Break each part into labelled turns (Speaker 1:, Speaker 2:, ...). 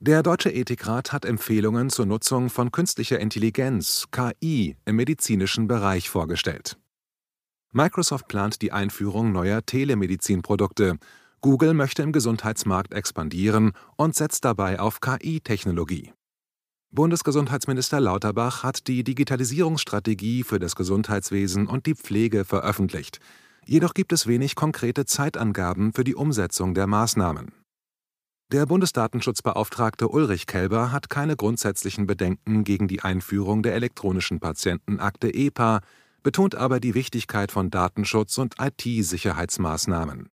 Speaker 1: Der Deutsche Ethikrat hat Empfehlungen zur Nutzung von künstlicher Intelligenz (KI) im medizinischen Bereich vorgestellt. Microsoft plant die Einführung neuer Telemedizinprodukte. Google möchte im Gesundheitsmarkt expandieren und setzt dabei auf KI-Technologie. Bundesgesundheitsminister Lauterbach hat die Digitalisierungsstrategie für das Gesundheitswesen und die Pflege veröffentlicht. Jedoch gibt es wenig konkrete Zeitangaben für die Umsetzung der Maßnahmen. Der Bundesdatenschutzbeauftragte Ulrich Kelber hat keine grundsätzlichen Bedenken gegen die Einführung der elektronischen Patientenakte EPA, betont aber die Wichtigkeit von Datenschutz und IT-Sicherheitsmaßnahmen.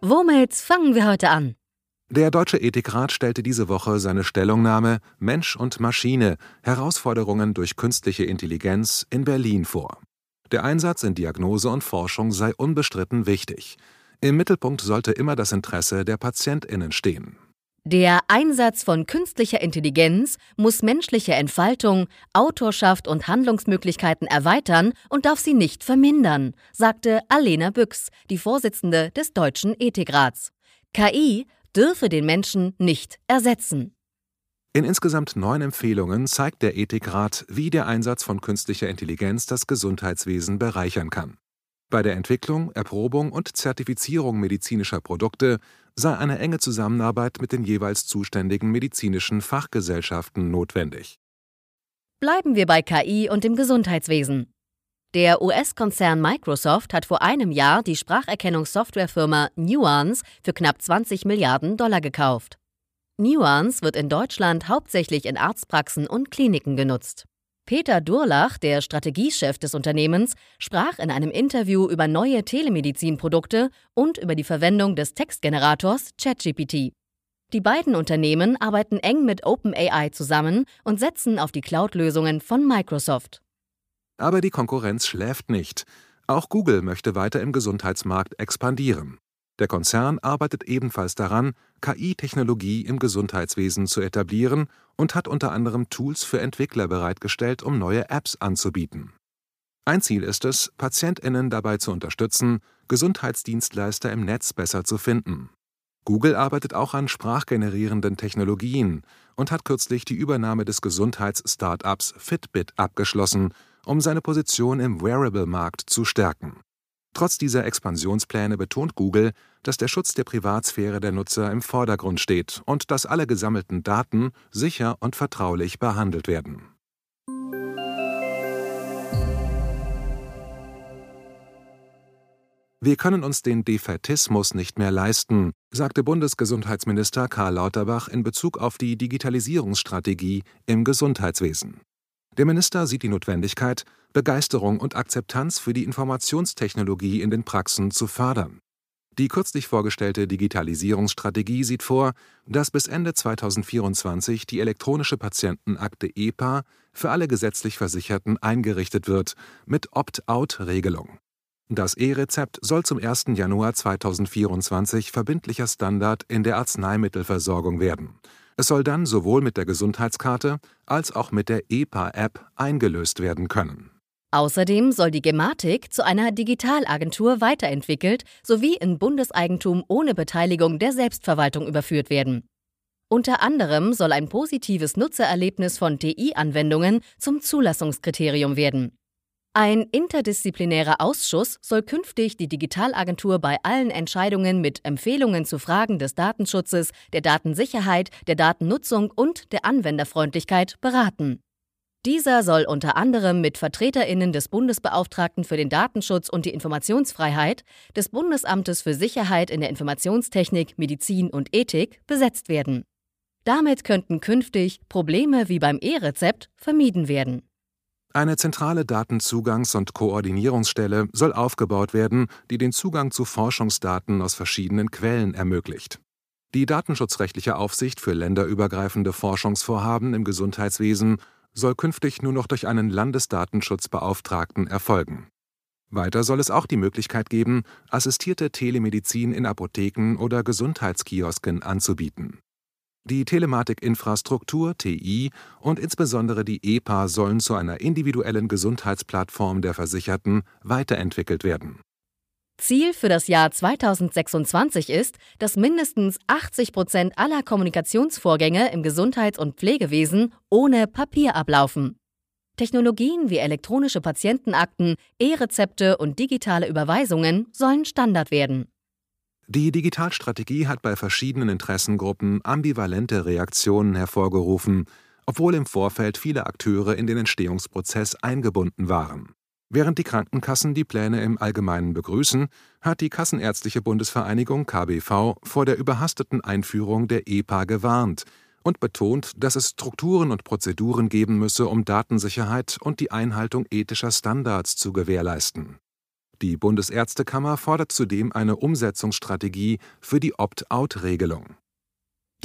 Speaker 2: Womit fangen wir heute an?
Speaker 1: Der Deutsche Ethikrat stellte diese Woche seine Stellungnahme Mensch und Maschine Herausforderungen durch künstliche Intelligenz in Berlin vor. Der Einsatz in Diagnose und Forschung sei unbestritten wichtig. Im Mittelpunkt sollte immer das Interesse der Patientinnen stehen.
Speaker 2: Der Einsatz von künstlicher Intelligenz muss menschliche Entfaltung, Autorschaft und Handlungsmöglichkeiten erweitern und darf sie nicht vermindern, sagte Alena Büchs, die Vorsitzende des Deutschen Ethikrats. KI dürfe den Menschen nicht ersetzen.
Speaker 1: In insgesamt neun Empfehlungen zeigt der Ethikrat, wie der Einsatz von künstlicher Intelligenz das Gesundheitswesen bereichern kann. Bei der Entwicklung, Erprobung und Zertifizierung medizinischer Produkte sei eine enge Zusammenarbeit mit den jeweils zuständigen medizinischen Fachgesellschaften notwendig.
Speaker 2: Bleiben wir bei KI und dem Gesundheitswesen. Der US-Konzern Microsoft hat vor einem Jahr die Spracherkennungssoftwarefirma Nuance für knapp 20 Milliarden Dollar gekauft. Nuance wird in Deutschland hauptsächlich in Arztpraxen und Kliniken genutzt. Peter Durlach, der Strategiechef des Unternehmens, sprach in einem Interview über neue Telemedizinprodukte und über die Verwendung des Textgenerators ChatGPT. Die beiden Unternehmen arbeiten eng mit OpenAI zusammen und setzen auf die Cloud-Lösungen von Microsoft.
Speaker 1: Aber die Konkurrenz schläft nicht. Auch Google möchte weiter im Gesundheitsmarkt expandieren. Der Konzern arbeitet ebenfalls daran, KI-Technologie im Gesundheitswesen zu etablieren und hat unter anderem Tools für Entwickler bereitgestellt, um neue Apps anzubieten. Ein Ziel ist es, Patientinnen dabei zu unterstützen, Gesundheitsdienstleister im Netz besser zu finden. Google arbeitet auch an sprachgenerierenden Technologien und hat kürzlich die Übernahme des Gesundheits-Startups Fitbit abgeschlossen, um seine Position im Wearable-Markt zu stärken. Trotz dieser Expansionspläne betont Google, dass der Schutz der Privatsphäre der Nutzer im Vordergrund steht und dass alle gesammelten Daten sicher und vertraulich behandelt werden. Wir können uns den Defätismus nicht mehr leisten, sagte Bundesgesundheitsminister Karl Lauterbach in Bezug auf die Digitalisierungsstrategie im Gesundheitswesen. Der Minister sieht die Notwendigkeit, Begeisterung und Akzeptanz für die Informationstechnologie in den Praxen zu fördern. Die kürzlich vorgestellte Digitalisierungsstrategie sieht vor, dass bis Ende 2024 die elektronische Patientenakte EPA für alle gesetzlich Versicherten eingerichtet wird, mit Opt-out-Regelung. Das E-Rezept soll zum 1. Januar 2024 verbindlicher Standard in der Arzneimittelversorgung werden. Es soll dann sowohl mit der Gesundheitskarte als auch mit der EPA-App eingelöst werden können.
Speaker 2: Außerdem soll die Gematik zu einer Digitalagentur weiterentwickelt sowie in Bundeseigentum ohne Beteiligung der Selbstverwaltung überführt werden. Unter anderem soll ein positives Nutzererlebnis von TI-Anwendungen zum Zulassungskriterium werden. Ein interdisziplinärer Ausschuss soll künftig die Digitalagentur bei allen Entscheidungen mit Empfehlungen zu Fragen des Datenschutzes, der Datensicherheit, der Datennutzung und der Anwenderfreundlichkeit beraten. Dieser soll unter anderem mit Vertreterinnen des Bundesbeauftragten für den Datenschutz und die Informationsfreiheit, des Bundesamtes für Sicherheit in der Informationstechnik, Medizin und Ethik besetzt werden. Damit könnten künftig Probleme wie beim E-Rezept vermieden werden.
Speaker 1: Eine zentrale Datenzugangs- und Koordinierungsstelle soll aufgebaut werden, die den Zugang zu Forschungsdaten aus verschiedenen Quellen ermöglicht. Die datenschutzrechtliche Aufsicht für länderübergreifende Forschungsvorhaben im Gesundheitswesen soll künftig nur noch durch einen Landesdatenschutzbeauftragten erfolgen. Weiter soll es auch die Möglichkeit geben, assistierte Telemedizin in Apotheken oder Gesundheitskiosken anzubieten. Die Telematikinfrastruktur TI und insbesondere die EPA sollen zu einer individuellen Gesundheitsplattform der Versicherten weiterentwickelt werden
Speaker 2: Ziel für das Jahr 2026 ist, dass mindestens 80 Prozent aller Kommunikationsvorgänge im Gesundheits- und Pflegewesen ohne Papier ablaufen. Technologien wie elektronische Patientenakten, E-Rezepte und digitale Überweisungen sollen Standard werden.
Speaker 1: Die Digitalstrategie hat bei verschiedenen Interessengruppen ambivalente Reaktionen hervorgerufen, obwohl im Vorfeld viele Akteure in den Entstehungsprozess eingebunden waren Während die Krankenkassen die Pläne im Allgemeinen begrüßen, hat die Kassenärztliche Bundesvereinigung KBV vor der überhasteten Einführung der EPA gewarnt und betont, dass es Strukturen und Prozeduren geben müsse, um Datensicherheit und die Einhaltung ethischer Standards zu gewährleisten. Die Bundesärztekammer fordert zudem eine Umsetzungsstrategie für die Opt-out-Regelung.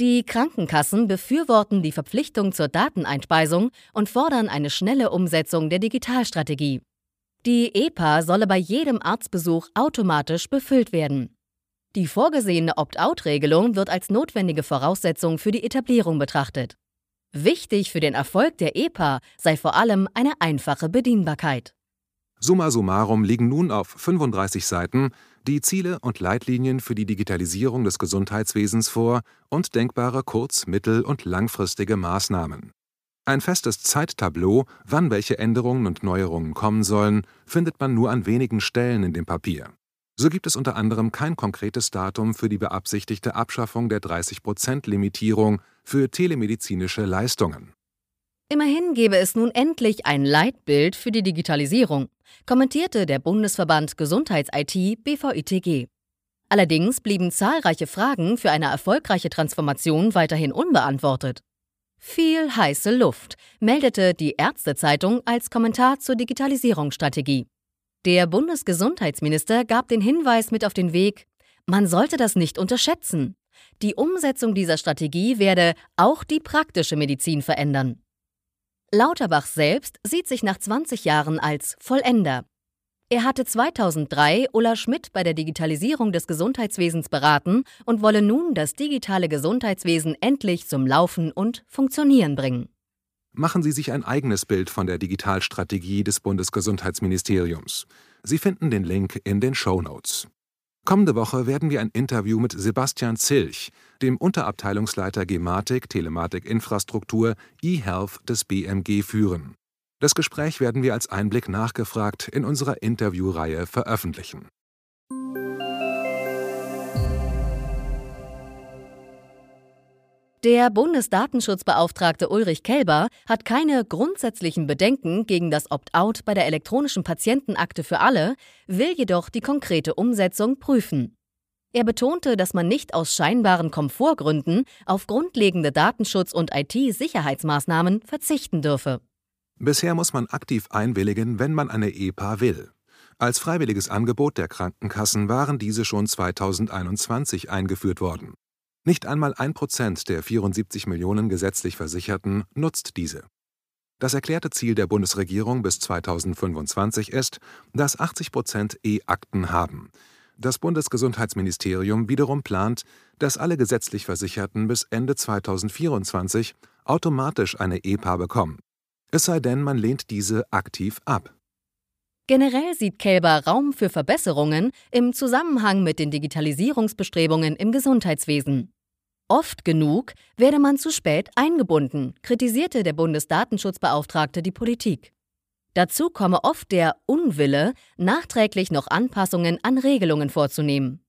Speaker 2: Die Krankenkassen befürworten die Verpflichtung zur Dateneinspeisung und fordern eine schnelle Umsetzung der Digitalstrategie. Die EPA solle bei jedem Arztbesuch automatisch befüllt werden. Die vorgesehene Opt-out-Regelung wird als notwendige Voraussetzung für die Etablierung betrachtet. Wichtig für den Erfolg der EPA sei vor allem eine einfache Bedienbarkeit.
Speaker 1: Summa summarum liegen nun auf 35 Seiten die Ziele und Leitlinien für die Digitalisierung des Gesundheitswesens vor und denkbare kurz-, mittel- und langfristige Maßnahmen. Ein festes Zeittableau, wann welche Änderungen und Neuerungen kommen sollen, findet man nur an wenigen Stellen in dem Papier. So gibt es unter anderem kein konkretes Datum für die beabsichtigte Abschaffung der 30-Prozent-Limitierung für telemedizinische Leistungen.
Speaker 2: Immerhin gebe es nun endlich ein Leitbild für die Digitalisierung, kommentierte der Bundesverband Gesundheits-IT BVITG. Allerdings blieben zahlreiche Fragen für eine erfolgreiche Transformation weiterhin unbeantwortet. Viel heiße Luft, meldete die Ärztezeitung als Kommentar zur Digitalisierungsstrategie. Der Bundesgesundheitsminister gab den Hinweis mit auf den Weg, man sollte das nicht unterschätzen. Die Umsetzung dieser Strategie werde auch die praktische Medizin verändern. Lauterbach selbst sieht sich nach 20 Jahren als Vollender. Er hatte 2003 Ulla Schmidt bei der Digitalisierung des Gesundheitswesens beraten und wolle nun das digitale Gesundheitswesen endlich zum Laufen und Funktionieren bringen.
Speaker 1: Machen Sie sich ein eigenes Bild von der Digitalstrategie des Bundesgesundheitsministeriums. Sie finden den Link in den Show Notes. Kommende Woche werden wir ein Interview mit Sebastian Zilch, dem Unterabteilungsleiter Gematik, Telematik, Infrastruktur, eHealth des BMG führen. Das Gespräch werden wir als Einblick nachgefragt in unserer Interviewreihe veröffentlichen.
Speaker 2: Der Bundesdatenschutzbeauftragte Ulrich Kelber hat keine grundsätzlichen Bedenken gegen das Opt-out bei der elektronischen Patientenakte für alle, will jedoch die konkrete Umsetzung prüfen. Er betonte, dass man nicht aus scheinbaren Komfortgründen auf grundlegende Datenschutz- und IT-Sicherheitsmaßnahmen verzichten dürfe.
Speaker 1: Bisher muss man aktiv einwilligen, wenn man eine EPA will. Als freiwilliges Angebot der Krankenkassen waren diese schon 2021 eingeführt worden. Nicht einmal ein Prozent der 74 Millionen gesetzlich Versicherten nutzt diese. Das erklärte Ziel der Bundesregierung bis 2025 ist, dass 80 Prozent E-Akten haben. Das Bundesgesundheitsministerium wiederum plant, dass alle gesetzlich Versicherten bis Ende 2024 automatisch eine EPA bekommen es sei denn, man lehnt diese aktiv ab.
Speaker 2: Generell sieht Kelber Raum für Verbesserungen im Zusammenhang mit den Digitalisierungsbestrebungen im Gesundheitswesen. Oft genug werde man zu spät eingebunden, kritisierte der Bundesdatenschutzbeauftragte die Politik. Dazu komme oft der Unwille, nachträglich noch Anpassungen an Regelungen vorzunehmen.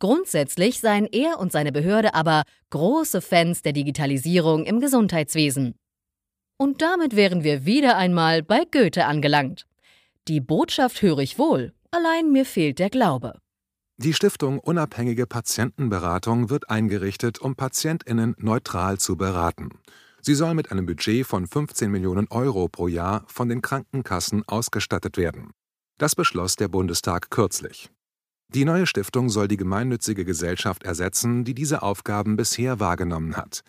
Speaker 2: Grundsätzlich seien er und seine Behörde aber große Fans der Digitalisierung im Gesundheitswesen. Und damit wären wir wieder einmal bei Goethe angelangt. Die Botschaft höre ich wohl, allein mir fehlt der Glaube.
Speaker 1: Die Stiftung Unabhängige Patientenberatung wird eingerichtet, um Patientinnen neutral zu beraten. Sie soll mit einem Budget von 15 Millionen Euro pro Jahr von den Krankenkassen ausgestattet werden. Das beschloss der Bundestag kürzlich. Die neue Stiftung soll die gemeinnützige Gesellschaft ersetzen, die diese Aufgaben bisher wahrgenommen hat.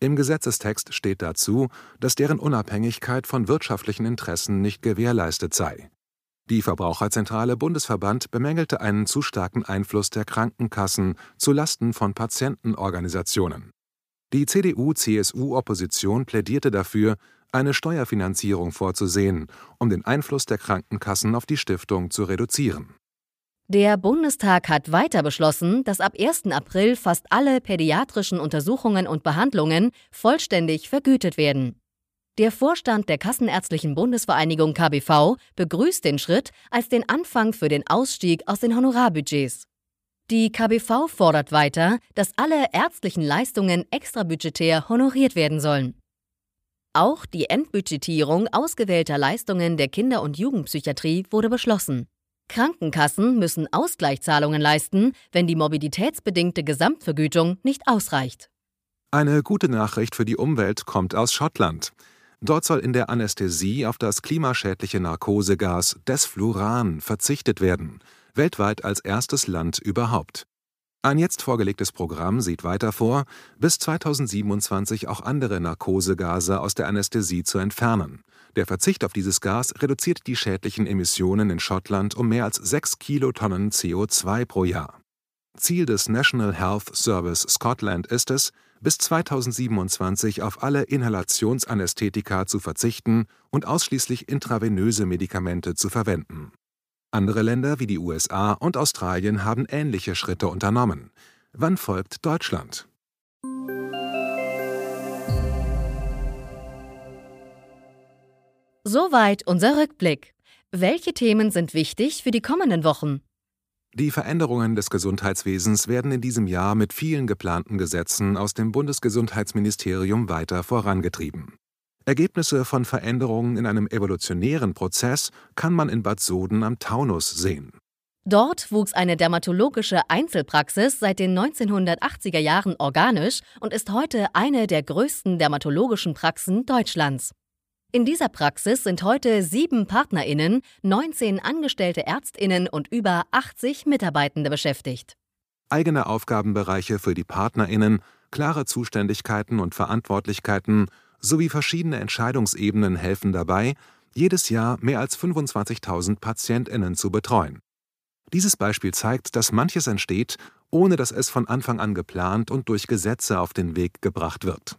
Speaker 1: Im Gesetzestext steht dazu, dass deren Unabhängigkeit von wirtschaftlichen Interessen nicht gewährleistet sei. Die Verbraucherzentrale Bundesverband bemängelte einen zu starken Einfluss der Krankenkassen zu Lasten von Patientenorganisationen. Die CDU-CSU-Opposition plädierte dafür, eine Steuerfinanzierung vorzusehen, um den Einfluss der Krankenkassen auf die Stiftung zu reduzieren.
Speaker 2: Der Bundestag hat weiter beschlossen, dass ab 1. April fast alle pädiatrischen Untersuchungen und Behandlungen vollständig vergütet werden. Der Vorstand der Kassenärztlichen Bundesvereinigung KBV begrüßt den Schritt als den Anfang für den Ausstieg aus den Honorarbudgets. Die KBV fordert weiter, dass alle ärztlichen Leistungen extrabudgetär honoriert werden sollen. Auch die Endbudgetierung ausgewählter Leistungen der Kinder- und Jugendpsychiatrie wurde beschlossen. Krankenkassen müssen Ausgleichszahlungen leisten, wenn die morbiditätsbedingte Gesamtvergütung nicht ausreicht.
Speaker 1: Eine gute Nachricht für die Umwelt kommt aus Schottland. Dort soll in der Anästhesie auf das klimaschädliche Narkosegas Desfluran verzichtet werden weltweit als erstes Land überhaupt. Ein jetzt vorgelegtes Programm sieht weiter vor, bis 2027 auch andere Narkosegase aus der Anästhesie zu entfernen. Der Verzicht auf dieses Gas reduziert die schädlichen Emissionen in Schottland um mehr als 6 Kilotonnen CO2 pro Jahr. Ziel des National Health Service Scotland ist es, bis 2027 auf alle Inhalationsanästhetika zu verzichten und ausschließlich intravenöse Medikamente zu verwenden andere Länder wie die USA und Australien haben ähnliche Schritte unternommen. Wann folgt Deutschland?
Speaker 2: Soweit unser Rückblick. Welche Themen sind wichtig für die kommenden Wochen?
Speaker 1: Die Veränderungen des Gesundheitswesens werden in diesem Jahr mit vielen geplanten Gesetzen aus dem Bundesgesundheitsministerium weiter vorangetrieben. Ergebnisse von Veränderungen in einem evolutionären Prozess kann man in Bad Soden am Taunus sehen.
Speaker 2: Dort wuchs eine dermatologische Einzelpraxis seit den 1980er Jahren organisch und ist heute eine der größten dermatologischen Praxen Deutschlands. In dieser Praxis sind heute sieben PartnerInnen, 19 angestellte ÄrztInnen und über 80 Mitarbeitende beschäftigt.
Speaker 1: Eigene Aufgabenbereiche für die PartnerInnen, klare Zuständigkeiten und Verantwortlichkeiten sowie verschiedene Entscheidungsebenen helfen dabei, jedes Jahr mehr als 25.000 PatientInnen zu betreuen. Dieses Beispiel zeigt, dass manches entsteht, ohne dass es von Anfang an geplant und durch Gesetze auf den Weg gebracht wird.